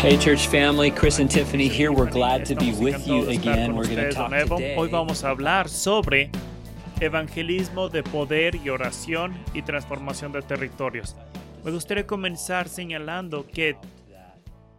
Hey, church family, Chris and Tiffany here. We're glad to be with you again. We're going to talk today. Hoy vamos a hablar sobre evangelismo de poder y oración y transformación de territorios. Me gustaría comenzar señalando que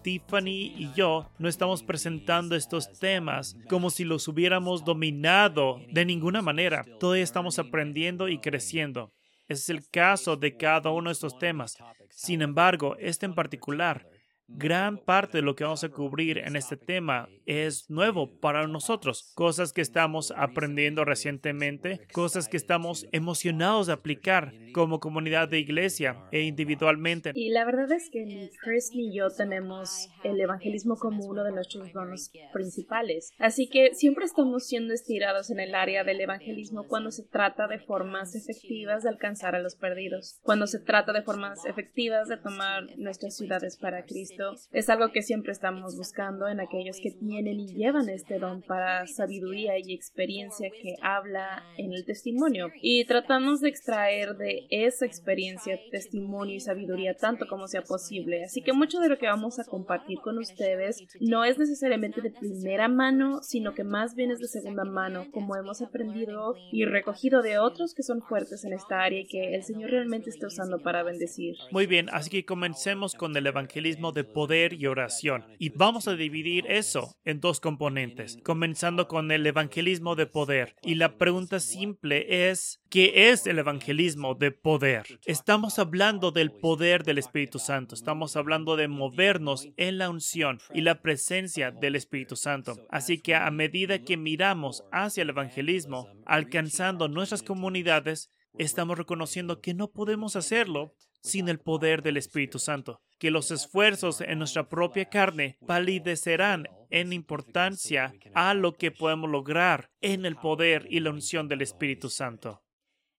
Tiffany y yo no estamos presentando estos temas como si los hubiéramos dominado de ninguna manera. Todavía estamos aprendiendo y creciendo. Ese es el caso de cada uno de estos temas. Sin embargo, este en particular Gran parte de lo que vamos a cubrir en este tema es nuevo para nosotros, cosas que estamos aprendiendo recientemente, cosas que estamos emocionados de aplicar como comunidad de iglesia e individualmente. Y la verdad es que ni Chris ni yo tenemos el evangelismo como uno de nuestros dones principales, así que siempre estamos siendo estirados en el área del evangelismo cuando se trata de formas efectivas de alcanzar a los perdidos, cuando se trata de formas efectivas de tomar nuestras ciudades para Cristo es algo que siempre estamos buscando en aquellos que tienen y llevan este don para sabiduría y experiencia que habla en el testimonio. Y tratamos de extraer de esa experiencia testimonio y sabiduría tanto como sea posible. Así que mucho de lo que vamos a compartir con ustedes no es necesariamente de primera mano, sino que más bien es de segunda mano, como hemos aprendido y recogido de otros que son fuertes en esta área y que el Señor realmente está usando para bendecir. Muy bien, así que comencemos con el evangelismo de poder y oración. Y vamos a dividir eso en dos componentes, comenzando con el evangelismo de poder. Y la pregunta simple es, ¿qué es el evangelismo de poder? Estamos hablando del poder del Espíritu Santo, estamos hablando de movernos en la unción y la presencia del Espíritu Santo. Así que a medida que miramos hacia el evangelismo, alcanzando nuestras comunidades, estamos reconociendo que no podemos hacerlo sin el poder del Espíritu Santo, que los esfuerzos en nuestra propia carne palidecerán en importancia a lo que podemos lograr en el poder y la unción del Espíritu Santo.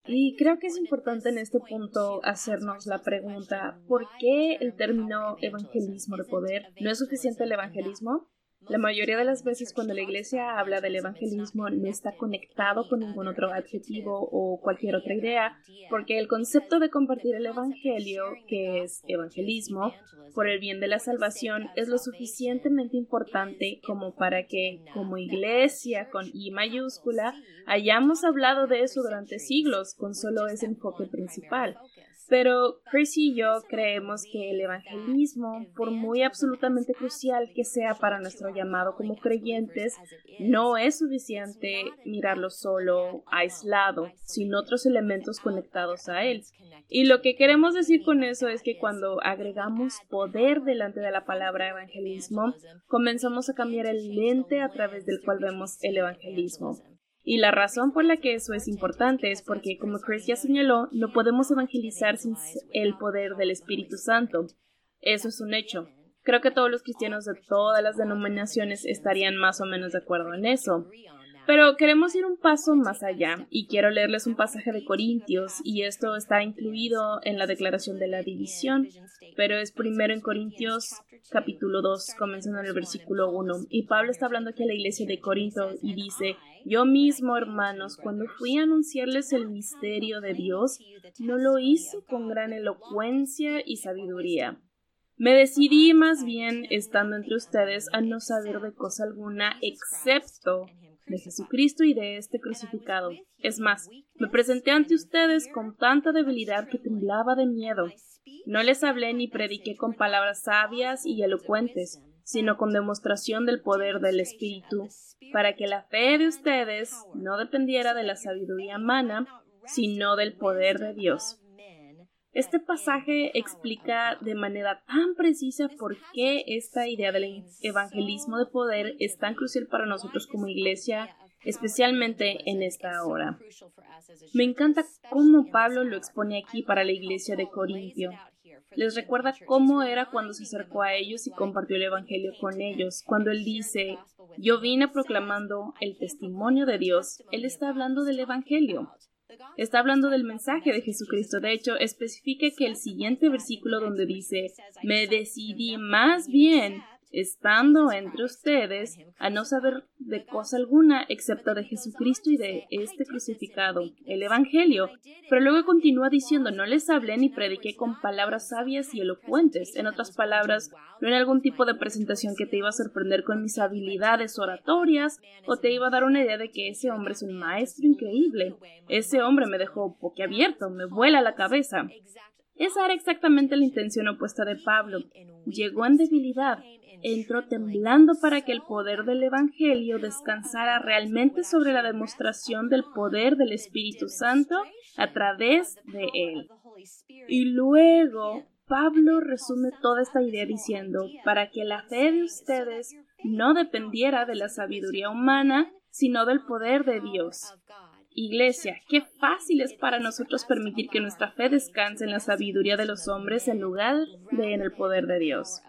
Y creo que es importante en este punto hacernos la pregunta, ¿por qué el término evangelismo de poder? ¿No es suficiente el evangelismo? La mayoría de las veces cuando la iglesia habla del evangelismo no está conectado con ningún otro adjetivo o cualquier otra idea, porque el concepto de compartir el evangelio, que es evangelismo, por el bien de la salvación, es lo suficientemente importante como para que, como iglesia con I mayúscula, hayamos hablado de eso durante siglos con solo ese enfoque principal. Pero Chris y yo creemos que el evangelismo, por muy absolutamente crucial que sea para nuestro llamado como creyentes, no es suficiente mirarlo solo, aislado, sin otros elementos conectados a él. Y lo que queremos decir con eso es que cuando agregamos poder delante de la palabra evangelismo, comenzamos a cambiar el lente a través del cual vemos el evangelismo. Y la razón por la que eso es importante es porque, como Chris ya señaló, no podemos evangelizar sin el poder del Espíritu Santo. Eso es un hecho. Creo que todos los cristianos de todas las denominaciones estarían más o menos de acuerdo en eso. Pero queremos ir un paso más allá y quiero leerles un pasaje de Corintios y esto está incluido en la declaración de la división, pero es primero en Corintios capítulo 2, comenzando en el versículo 1. Y Pablo está hablando aquí a la iglesia de Corinto y dice, yo mismo, hermanos, cuando fui a anunciarles el misterio de Dios, no lo hice con gran elocuencia y sabiduría. Me decidí más bien, estando entre ustedes, a no saber de cosa alguna excepto de Jesucristo y de este crucificado. Es más, me presenté ante ustedes con tanta debilidad que temblaba de miedo. No les hablé ni prediqué con palabras sabias y elocuentes, sino con demostración del poder del Espíritu, para que la fe de ustedes no dependiera de la sabiduría humana, sino del poder de Dios. Este pasaje explica de manera tan precisa por qué esta idea del evangelismo de poder es tan crucial para nosotros como iglesia, especialmente en esta hora. Me encanta cómo Pablo lo expone aquí para la iglesia de Corintio. Les recuerda cómo era cuando se acercó a ellos y compartió el Evangelio con ellos. Cuando él dice, yo vine proclamando el testimonio de Dios, él está hablando del Evangelio. Está hablando del mensaje de Jesucristo. De hecho, especifica que el siguiente versículo donde dice, me decidí más bien, estando entre ustedes, a no saber de cosa alguna excepto de Jesucristo y de este crucificado, el Evangelio. Pero luego continúa diciendo, no les hablé ni prediqué con palabras sabias y elocuentes. En otras palabras, no en algún tipo de presentación que te iba a sorprender con mis habilidades oratorias o te iba a dar una idea de que ese hombre es un maestro increíble. Ese hombre me dejó boquiabierto, me vuela la cabeza. Esa era exactamente la intención opuesta de Pablo. Llegó en debilidad, entró temblando para que el poder del Evangelio descansara realmente sobre la demostración del poder del Espíritu Santo a través de él. Y luego Pablo resume toda esta idea diciendo, para que la fe de ustedes no dependiera de la sabiduría humana, sino del poder de Dios. Iglesia, qué fácil es para nosotros permitir que nuestra fe descanse en la sabiduría de los hombres en lugar de en el poder de Dios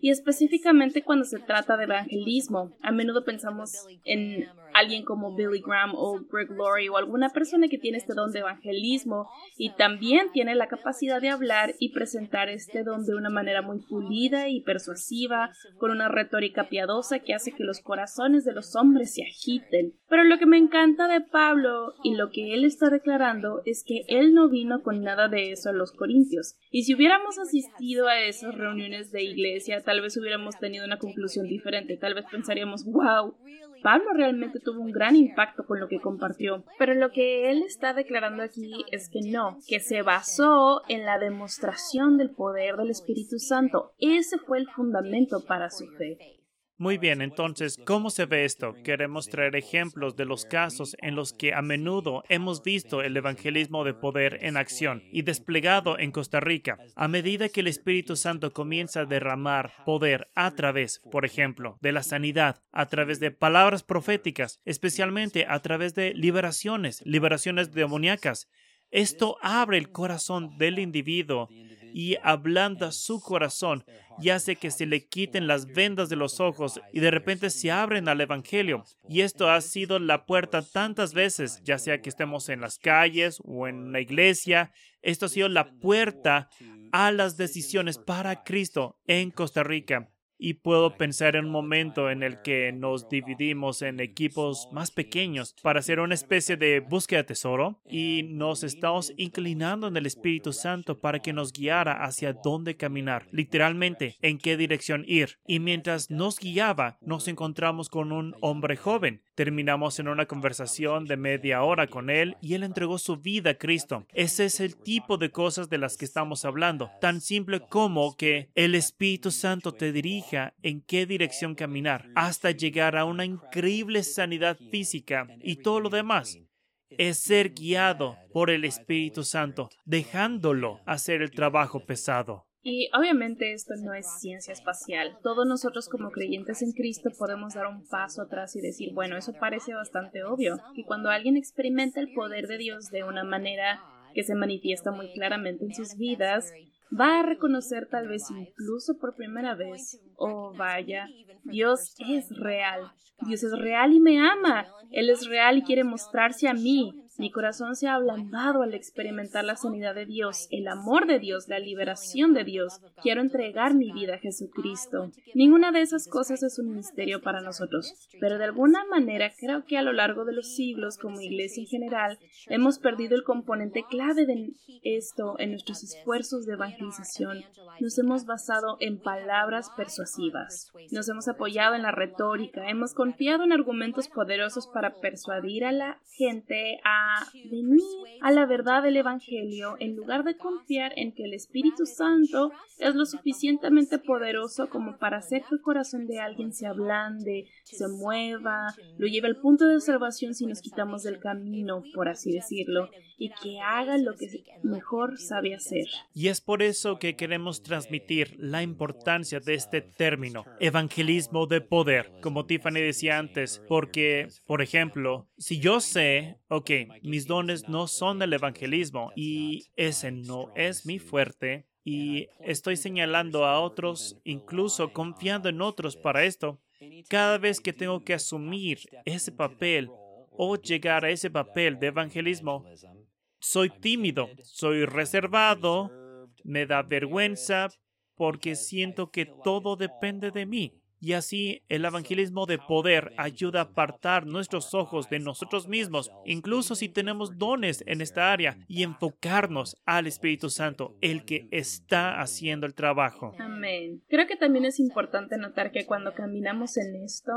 y específicamente cuando se trata de evangelismo. A menudo pensamos en alguien como Billy Graham o Greg Laurie o alguna persona que tiene este don de evangelismo y también tiene la capacidad de hablar y presentar este don de una manera muy pulida y persuasiva, con una retórica piadosa que hace que los corazones de los hombres se agiten. Pero lo que me encanta de Pablo y lo que él está declarando es que él no vino con nada de eso a los corintios. Y si hubiéramos asistido a esas reuniones de iglesia, tal vez hubiéramos tenido una conclusión diferente. Tal vez pensaríamos, wow, Pablo realmente tuvo un gran impacto con lo que compartió. Pero lo que él está declarando aquí es que no, que se basó en la demostración del poder del Espíritu Santo. Ese fue el fundamento para su fe. Muy bien, entonces, ¿cómo se ve esto? Queremos traer ejemplos de los casos en los que a menudo hemos visto el evangelismo de poder en acción y desplegado en Costa Rica. A medida que el Espíritu Santo comienza a derramar poder a través, por ejemplo, de la sanidad, a través de palabras proféticas, especialmente a través de liberaciones, liberaciones demoníacas, esto abre el corazón del individuo y ablanda su corazón y hace que se le quiten las vendas de los ojos y de repente se abren al Evangelio. Y esto ha sido la puerta tantas veces, ya sea que estemos en las calles o en la iglesia, esto ha sido la puerta a las decisiones para Cristo en Costa Rica. Y puedo pensar en un momento en el que nos dividimos en equipos más pequeños para hacer una especie de búsqueda de tesoro y nos estamos inclinando en el Espíritu Santo para que nos guiara hacia dónde caminar, literalmente en qué dirección ir. Y mientras nos guiaba, nos encontramos con un hombre joven. Terminamos en una conversación de media hora con él y él entregó su vida a Cristo. Ese es el tipo de cosas de las que estamos hablando. Tan simple como que el Espíritu Santo te dirige en qué dirección caminar hasta llegar a una increíble sanidad física y todo lo demás. Es ser guiado por el Espíritu Santo, dejándolo hacer el trabajo pesado. Y obviamente esto no es ciencia espacial. Todos nosotros como creyentes en Cristo podemos dar un paso atrás y decir, bueno, eso parece bastante obvio. Y cuando alguien experimenta el poder de Dios de una manera que se manifiesta muy claramente en sus vidas, va a reconocer tal vez incluso por primera vez, oh vaya, Dios es real, Dios es real y me ama, Él es real y quiere mostrarse a mí, mi corazón se ha ablandado al experimentar la sanidad de Dios, el amor de Dios, la liberación de Dios. Quiero entregar mi vida a Jesucristo. Ninguna de esas cosas es un misterio para nosotros, pero de alguna manera creo que a lo largo de los siglos, como iglesia en general, hemos perdido el componente clave de esto en nuestros esfuerzos de evangelización. Nos hemos basado en palabras persuasivas. Nos hemos apoyado en la retórica. Hemos confiado en argumentos poderosos para persuadir a la gente a venir a la verdad del Evangelio en lugar de confiar en que el Espíritu Santo es lo suficientemente poderoso como para hacer que el corazón de alguien se ablande, se mueva, lo lleve al punto de salvación si nos quitamos del camino, por así decirlo, y que haga lo que mejor sabe hacer. Y es por eso que queremos transmitir la importancia de este término, evangelismo de poder, como Tiffany decía antes, porque, por ejemplo, si yo sé, ok, mis dones no son del evangelismo y ese no es mi fuerte, y estoy señalando a otros, incluso confiando en otros para esto, cada vez que tengo que asumir ese papel o llegar a ese papel de evangelismo, soy tímido, soy reservado, me da vergüenza porque siento que todo depende de mí. Y así el evangelismo de poder ayuda a apartar nuestros ojos de nosotros mismos, incluso si tenemos dones en esta área, y enfocarnos al Espíritu Santo, el que está haciendo el trabajo. Amén. Creo que también es importante notar que cuando caminamos en esto,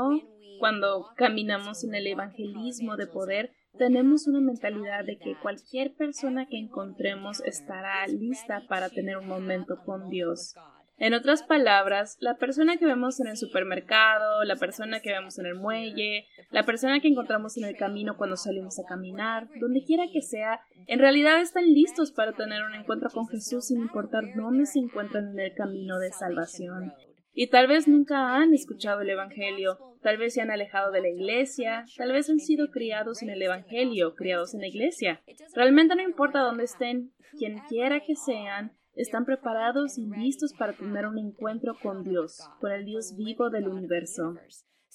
cuando caminamos en el evangelismo de poder, tenemos una mentalidad de que cualquier persona que encontremos estará lista para tener un momento con Dios. En otras palabras, la persona que vemos en el supermercado, la persona que vemos en el muelle, la persona que encontramos en el camino cuando salimos a caminar, donde quiera que sea, en realidad están listos para tener un encuentro con Jesús sin importar dónde se encuentran en el camino de salvación. Y tal vez nunca han escuchado el Evangelio, tal vez se han alejado de la iglesia, tal vez han sido criados en el Evangelio, criados en la iglesia. Realmente no importa dónde estén, quien quiera que sean, están preparados y listos para tener un encuentro con Dios, con el Dios vivo del universo.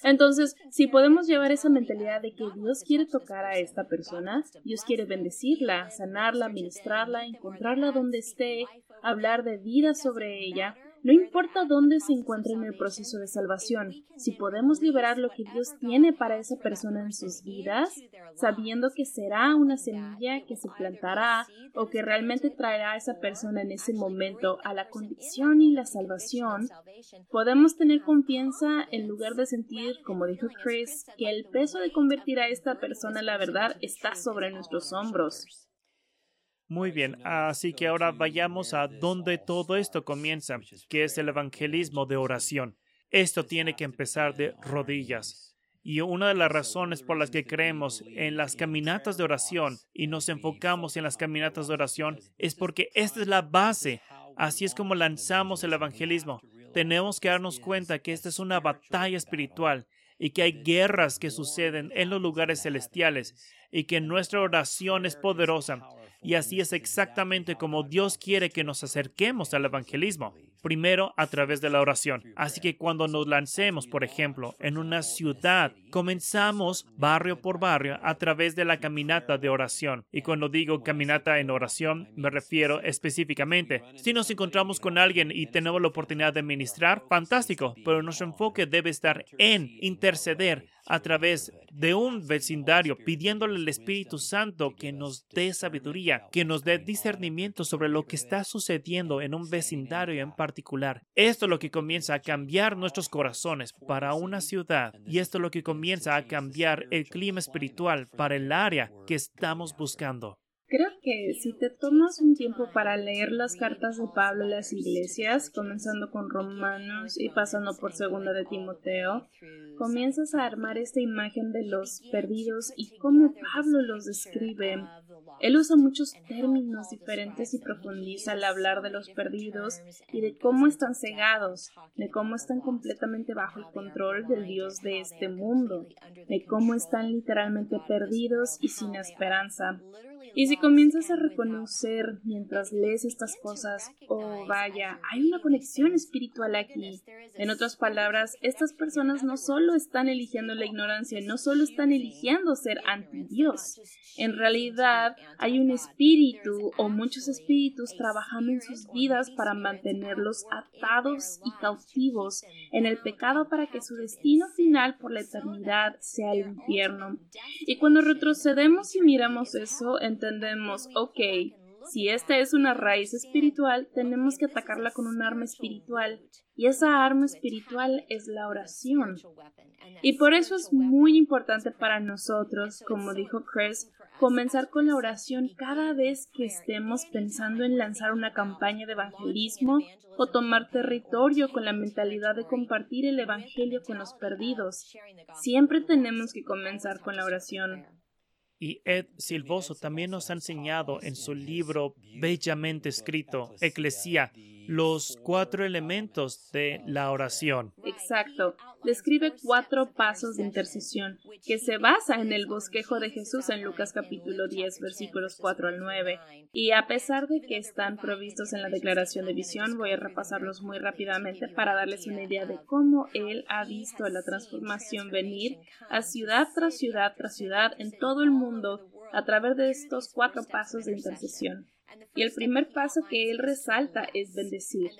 Entonces, si podemos llevar esa mentalidad de que Dios quiere tocar a esta persona, Dios quiere bendecirla, sanarla, ministrarla, encontrarla donde esté, hablar de vida sobre ella, no importa dónde se encuentre en el proceso de salvación, si podemos liberar lo que Dios tiene para esa persona en sus vidas, sabiendo que será una semilla que se plantará o que realmente traerá a esa persona en ese momento a la convicción y la salvación, podemos tener confianza en lugar de sentir, como dijo Chris, que el peso de convertir a esta persona en la verdad está sobre nuestros hombros. Muy bien, así que ahora vayamos a donde todo esto comienza, que es el evangelismo de oración. Esto tiene que empezar de rodillas. Y una de las razones por las que creemos en las caminatas de oración y nos enfocamos en las caminatas de oración es porque esta es la base. Así es como lanzamos el evangelismo. Tenemos que darnos cuenta que esta es una batalla espiritual y que hay guerras que suceden en los lugares celestiales y que nuestra oración es poderosa y así es exactamente como Dios quiere que nos acerquemos al evangelismo. Primero, a través de la oración. Así que cuando nos lancemos, por ejemplo, en una ciudad, comenzamos barrio por barrio a través de la caminata de oración. Y cuando digo caminata en oración, me refiero específicamente. Si nos encontramos con alguien y tenemos la oportunidad de ministrar, fantástico, pero nuestro enfoque debe estar en interceder a través de un vecindario, pidiéndole al Espíritu Santo que nos dé sabiduría, que nos dé discernimiento sobre lo que está sucediendo en un vecindario en particular. Esto es lo que comienza a cambiar nuestros corazones para una ciudad y esto es lo que comienza a cambiar el clima espiritual para el área que estamos buscando. Creo que si te tomas un tiempo para leer las cartas de Pablo a las iglesias, comenzando con Romanos y pasando por Segunda de Timoteo, comienzas a armar esta imagen de los perdidos y cómo Pablo los describe. Él usa muchos términos diferentes y profundiza al hablar de los perdidos y de cómo están cegados, de cómo están completamente bajo el control del Dios de este mundo, de cómo están literalmente perdidos y sin esperanza. Y si comienzas a reconocer mientras lees estas cosas, oh vaya, hay una conexión espiritual aquí. En otras palabras, estas personas no solo están eligiendo la ignorancia, no solo están eligiendo ser anti Dios. En realidad, hay un espíritu o muchos espíritus trabajando en sus vidas para mantenerlos atados y cautivos en el pecado para que su destino final por la eternidad sea el infierno. Y cuando retrocedemos y miramos eso, entendemos, ok, si esta es una raíz espiritual, tenemos que atacarla con un arma espiritual. Y esa arma espiritual es la oración. Y por eso es muy importante para nosotros, como dijo Chris, comenzar con la oración cada vez que estemos pensando en lanzar una campaña de evangelismo o tomar territorio con la mentalidad de compartir el Evangelio con los perdidos. Siempre tenemos que comenzar con la oración. Y Ed Silvoso también nos ha enseñado en su libro bellamente escrito, Eclesia, los cuatro elementos de la oración. Exacto. Describe cuatro pasos de intercesión que se basa en el bosquejo de Jesús en Lucas capítulo 10 versículos 4 al 9. Y a pesar de que están provistos en la declaración de visión, voy a repasarlos muy rápidamente para darles una idea de cómo Él ha visto la transformación venir a ciudad tras ciudad tras ciudad en todo el mundo a través de estos cuatro pasos de intercesión. Y el primer paso que él resalta es bendecir.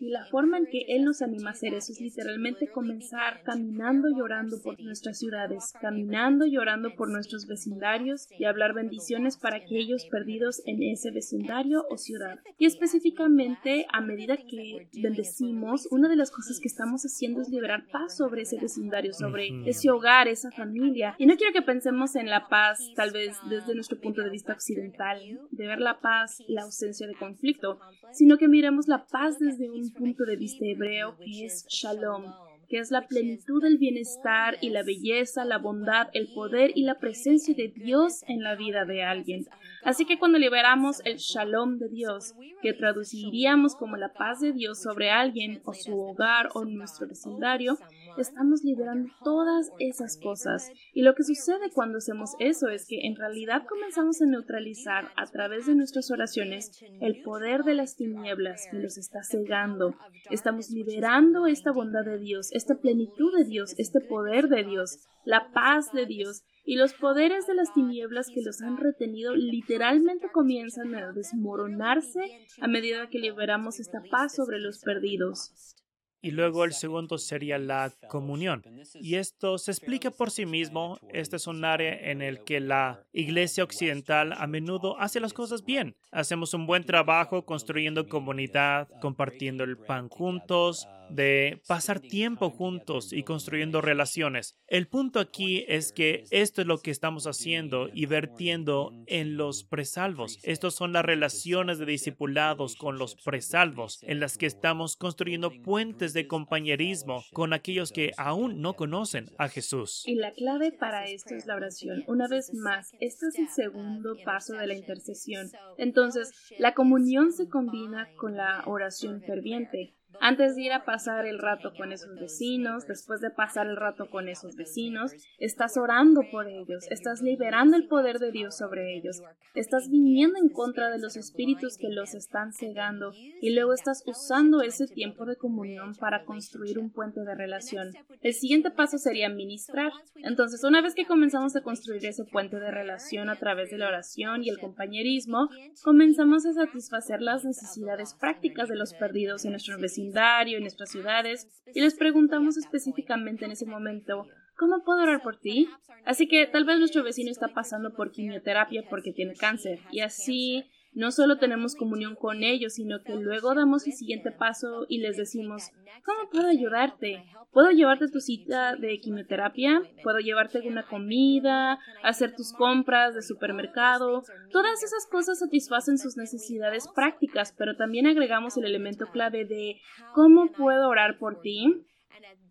Y la forma en que Él nos anima a hacer eso es literalmente comenzar caminando y orando por nuestras ciudades, caminando y orando por nuestros vecindarios y hablar bendiciones para aquellos perdidos en ese vecindario o ciudad. Y específicamente, a medida que bendecimos, una de las cosas que estamos haciendo es liberar paz sobre ese vecindario, sobre ese hogar, esa familia. Y no quiero que pensemos en la paz, tal vez desde nuestro punto de vista occidental, de ver la paz la ausencia de conflicto, sino que miremos la paz desde un punto de vista hebreo que es shalom, que es la plenitud del bienestar y la belleza, la bondad, el poder y la presencia de Dios en la vida de alguien. Así que cuando liberamos el shalom de Dios, que traduciríamos como la paz de Dios sobre alguien o su hogar o nuestro vecindario, estamos liberando todas esas cosas. Y lo que sucede cuando hacemos eso es que en realidad comenzamos a neutralizar a través de nuestras oraciones el poder de las tinieblas que nos está cegando. Estamos liberando esta bondad de Dios, esta plenitud de Dios, este poder de Dios, la paz de Dios y los poderes de las tinieblas que los han retenido literalmente comienzan a desmoronarse a medida que liberamos esta paz sobre los perdidos. Y luego el segundo sería la comunión. Y esto se explica por sí mismo. Este es un área en el que la iglesia occidental a menudo hace las cosas bien. Hacemos un buen trabajo construyendo comunidad, compartiendo el pan juntos, de pasar tiempo juntos y construyendo relaciones. El punto aquí es que esto es lo que estamos haciendo y vertiendo en los presalvos. Estos son las relaciones de discipulados con los presalvos, en las que estamos construyendo puentes de compañerismo con aquellos que aún no conocen a Jesús. Y la clave para esto es la oración. Una vez más, este es el segundo paso de la intercesión. Entonces, la comunión se combina con la oración ferviente. Antes de ir a pasar el rato con esos vecinos, después de pasar el rato con esos vecinos, estás orando por ellos, estás liberando el poder de Dios sobre ellos, estás viniendo en contra de los espíritus que los están cegando y luego estás usando ese tiempo de comunión para construir un puente de relación. El siguiente paso sería ministrar. Entonces, una vez que comenzamos a construir ese puente de relación a través de la oración y el compañerismo, comenzamos a satisfacer las necesidades prácticas de los perdidos en nuestros vecinos en nuestras ciudades, y les preguntamos específicamente en ese momento, ¿cómo puedo orar por ti? Así que tal vez nuestro vecino está pasando por quimioterapia porque tiene cáncer, y así no solo tenemos comunión con ellos, sino que luego damos el siguiente paso y les decimos, ¿cómo puedo ayudarte? ¿Puedo llevarte tu cita de quimioterapia? ¿Puedo llevarte una comida? ¿Hacer tus compras de supermercado? Todas esas cosas satisfacen sus necesidades prácticas, pero también agregamos el elemento clave de ¿cómo puedo orar por ti?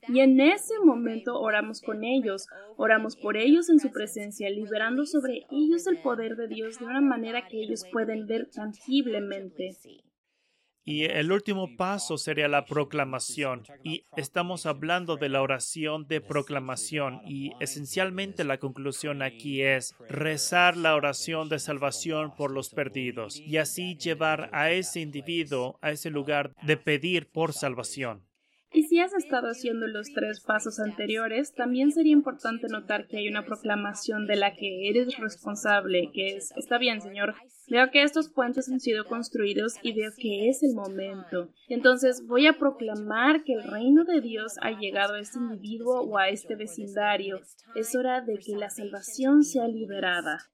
Y en ese momento oramos con ellos, oramos por ellos en su presencia, liberando sobre ellos el poder de Dios de una manera que ellos pueden ver tangiblemente. Y el último paso sería la proclamación. Y estamos hablando de la oración de proclamación. Y esencialmente la conclusión aquí es rezar la oración de salvación por los perdidos y así llevar a ese individuo a ese lugar de pedir por salvación. Y si has estado haciendo los tres pasos anteriores, también sería importante notar que hay una proclamación de la que eres responsable, que es, está bien, Señor, veo que estos puentes han sido construidos y veo que es el momento. Entonces voy a proclamar que el reino de Dios ha llegado a este individuo o a este vecindario. Es hora de que la salvación sea liberada.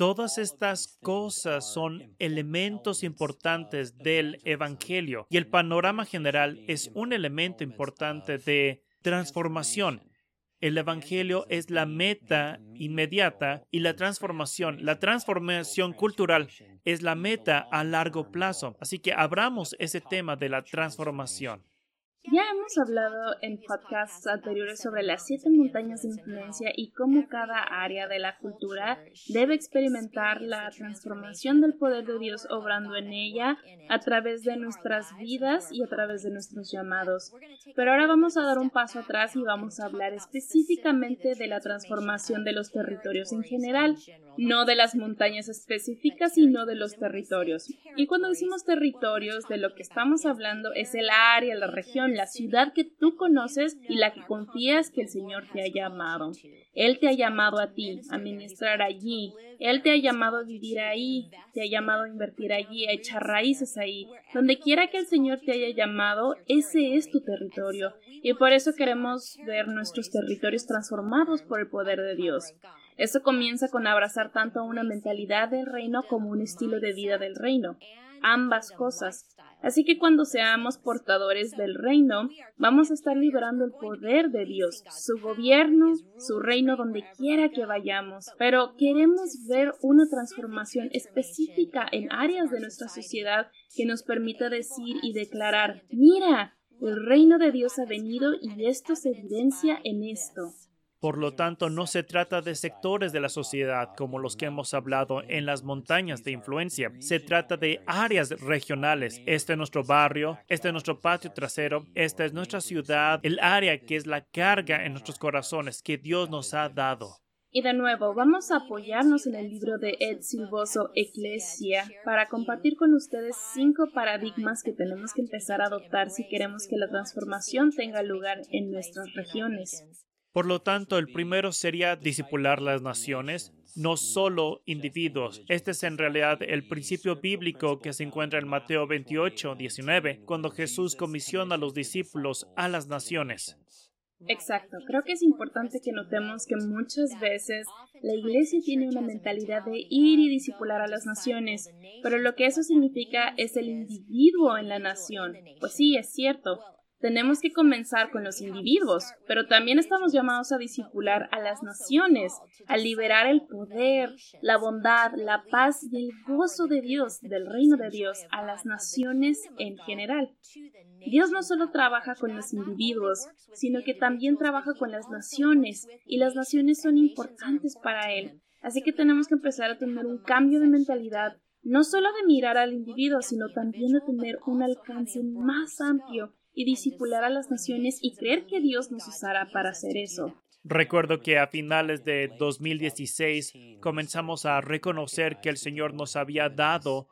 Todas estas cosas son elementos importantes del Evangelio y el panorama general es un elemento importante de transformación. El Evangelio es la meta inmediata y la transformación, la transformación cultural es la meta a largo plazo. Así que abramos ese tema de la transformación. Ya hemos hablado en podcasts anteriores sobre las siete montañas de influencia y cómo cada área de la cultura debe experimentar la transformación del poder de Dios obrando en ella a través de nuestras vidas y a través de nuestros llamados. Pero ahora vamos a dar un paso atrás y vamos a hablar específicamente de la transformación de los territorios en general, no de las montañas específicas, sino de los territorios. Y cuando decimos territorios, de lo que estamos hablando es el área, la región la ciudad que tú conoces y la que confías que el Señor te ha llamado. Él te ha llamado a ti a ministrar allí. Él te ha llamado a vivir ahí, te ha llamado a invertir allí, a echar raíces ahí. Donde quiera que el Señor te haya llamado, ese es tu territorio. Y por eso queremos ver nuestros territorios transformados por el poder de Dios. Eso comienza con abrazar tanto una mentalidad del reino como un estilo de vida del reino. Ambas cosas. Así que cuando seamos portadores del reino, vamos a estar liberando el poder de Dios, su gobierno, su reino donde quiera que vayamos. Pero queremos ver una transformación específica en áreas de nuestra sociedad que nos permita decir y declarar, mira, el reino de Dios ha venido y esto se evidencia en esto. Por lo tanto, no se trata de sectores de la sociedad como los que hemos hablado en las montañas de influencia. Se trata de áreas regionales. Este es nuestro barrio, este es nuestro patio trasero, esta es nuestra ciudad, el área que es la carga en nuestros corazones que Dios nos ha dado. Y de nuevo, vamos a apoyarnos en el libro de Ed Silvoso Ecclesia para compartir con ustedes cinco paradigmas que tenemos que empezar a adoptar si queremos que la transformación tenga lugar en nuestras regiones. Por lo tanto, el primero sería disipular las naciones, no solo individuos. Este es en realidad el principio bíblico que se encuentra en Mateo 28, 19, cuando Jesús comisiona a los discípulos a las naciones. Exacto, creo que es importante que notemos que muchas veces la iglesia tiene una mentalidad de ir y disipular a las naciones, pero lo que eso significa es el individuo en la nación. Pues sí, es cierto, tenemos que comenzar con los individuos, pero también estamos llamados a discipular a las naciones, a liberar el poder, la bondad, la paz y el gozo de Dios, del reino de Dios, a las naciones en general. Dios no solo trabaja con los individuos, sino que también trabaja con las naciones, y las naciones son importantes para Él. Así que tenemos que empezar a tener un cambio de mentalidad, no solo de mirar al individuo, sino también de tener un alcance más amplio y disipular a las naciones y creer que Dios nos usará para hacer eso. Recuerdo que a finales de 2016 comenzamos a reconocer que el Señor nos había dado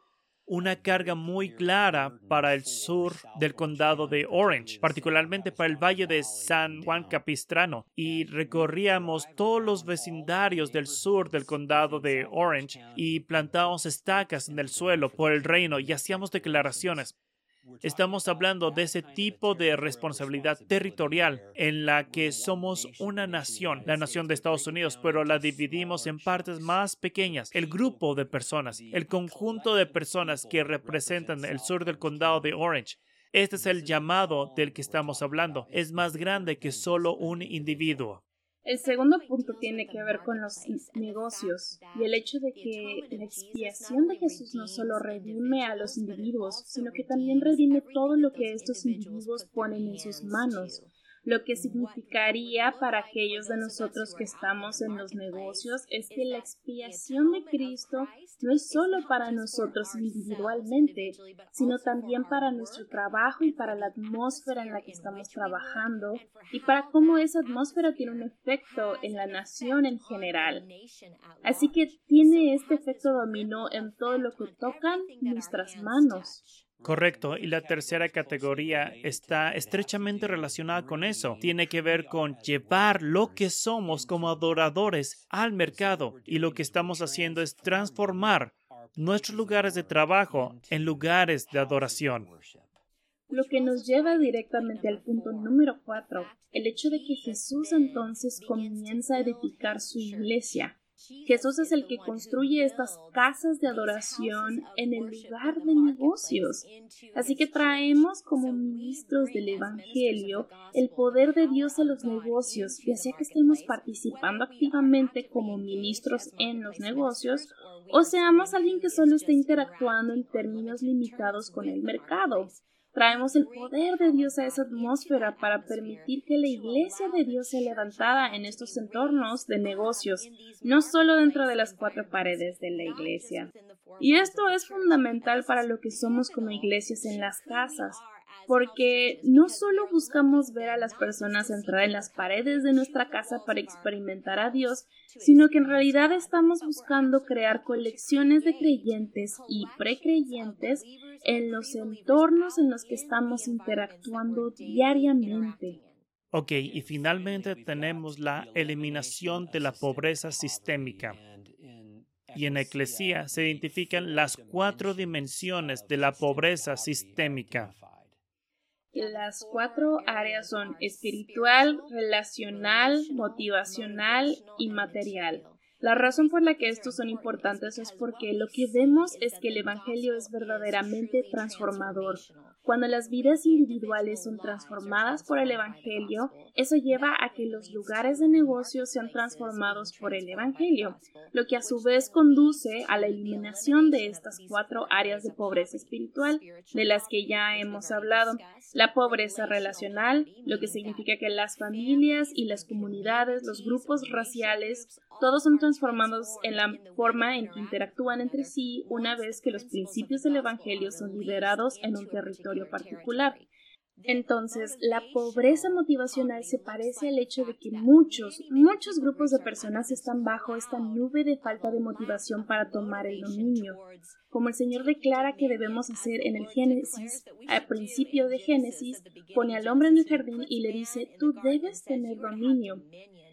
una carga muy clara para el sur del condado de Orange, particularmente para el valle de San Juan Capistrano, y recorríamos todos los vecindarios del sur del condado de Orange y plantábamos estacas en el suelo por el reino y hacíamos declaraciones. Estamos hablando de ese tipo de responsabilidad territorial en la que somos una nación, la nación de Estados Unidos, pero la dividimos en partes más pequeñas. El grupo de personas, el conjunto de personas que representan el sur del condado de Orange. Este es el llamado del que estamos hablando. Es más grande que solo un individuo. El segundo punto tiene que ver con los negocios y el hecho de que la expiación de Jesús no solo redime a los individuos, sino que también redime todo lo que estos individuos ponen en sus manos lo que significaría para aquellos de nosotros que estamos en los negocios es que la expiación de Cristo no es solo para nosotros individualmente, sino también para nuestro trabajo y para la atmósfera en la que estamos trabajando y para cómo esa atmósfera tiene un efecto en la nación en general. Así que tiene este efecto dominó en todo lo que tocan nuestras manos. Correcto. Y la tercera categoría está estrechamente relacionada con eso. Tiene que ver con llevar lo que somos como adoradores al mercado. Y lo que estamos haciendo es transformar nuestros lugares de trabajo en lugares de adoración. Lo que nos lleva directamente al punto número cuatro, el hecho de que Jesús entonces comienza a edificar su iglesia. Jesús es el que construye estas casas de adoración en el lugar de negocios. Así que traemos como ministros del Evangelio el poder de Dios a los negocios, ya sea que estemos participando activamente como ministros en los negocios o seamos alguien que solo esté interactuando en términos limitados con el mercado. Traemos el poder de Dios a esa atmósfera para permitir que la iglesia de Dios sea levantada en estos entornos de negocios, no solo dentro de las cuatro paredes de la iglesia. Y esto es fundamental para lo que somos como iglesias en las casas. Porque no solo buscamos ver a las personas entrar en las paredes de nuestra casa para experimentar a Dios, sino que en realidad estamos buscando crear colecciones de creyentes y precreyentes en los entornos en los que estamos interactuando diariamente. Ok, y finalmente tenemos la eliminación de la pobreza sistémica. Y en Eclesía se identifican las cuatro dimensiones de la pobreza sistémica. Las cuatro áreas son espiritual, relacional, motivacional y material. La razón por la que estos son importantes es porque lo que vemos es que el Evangelio es verdaderamente transformador. Cuando las vidas individuales son transformadas por el Evangelio, eso lleva a que los lugares de negocio sean transformados por el Evangelio, lo que a su vez conduce a la eliminación de estas cuatro áreas de pobreza espiritual de las que ya hemos hablado. La pobreza relacional, lo que significa que las familias y las comunidades, los grupos raciales, todos son transformados en la forma en que interactúan entre sí una vez que los principios del Evangelio son liberados en un territorio particular. Entonces, la pobreza motivacional se parece al hecho de que muchos, muchos grupos de personas están bajo esta nube de falta de motivación para tomar el dominio. Como el Señor declara que debemos hacer en el Génesis, al principio de Génesis, pone al hombre en el jardín y le dice, tú debes tener dominio.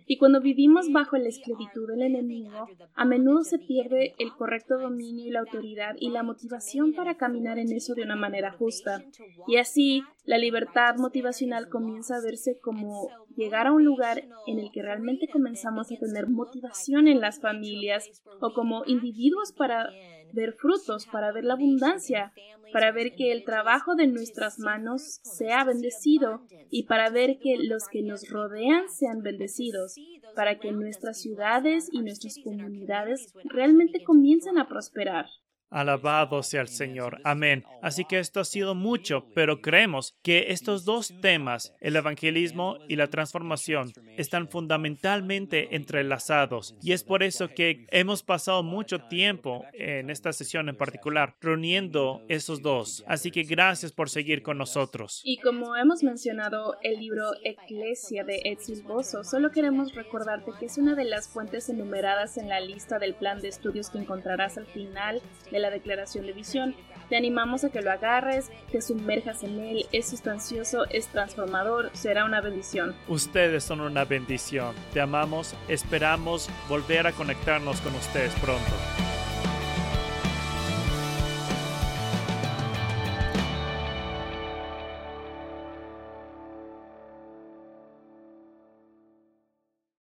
Y cuando vivimos bajo la esclavitud del enemigo, a menudo se pierde el correcto dominio y la autoridad y la motivación para caminar en eso de una manera justa. Y así, la libertad motivacional comienza a verse como llegar a un lugar en el que realmente comenzamos a tener motivación en las familias o como individuos para ver frutos, para ver la abundancia, para ver que el trabajo de nuestras manos sea bendecido y para ver que los que nos rodean sean bendecidos, para que nuestras ciudades y nuestras comunidades realmente comiencen a prosperar. Alabado sea el Señor. Amén. Así que esto ha sido mucho, pero creemos que estos dos temas, el evangelismo y la transformación, están fundamentalmente entrelazados. Y es por eso que hemos pasado mucho tiempo en esta sesión en particular reuniendo esos dos. Así que gracias por seguir con nosotros. Y como hemos mencionado el libro Eclesia de Edsel Bozo, solo queremos recordarte que es una de las fuentes enumeradas en la lista del plan de estudios que encontrarás al final de la declaración de visión. Te animamos a que lo agarres, te sumerjas en él, es sustancioso, es transformador, será una bendición. Ustedes son una bendición. Te amamos, esperamos volver a conectarnos con ustedes pronto.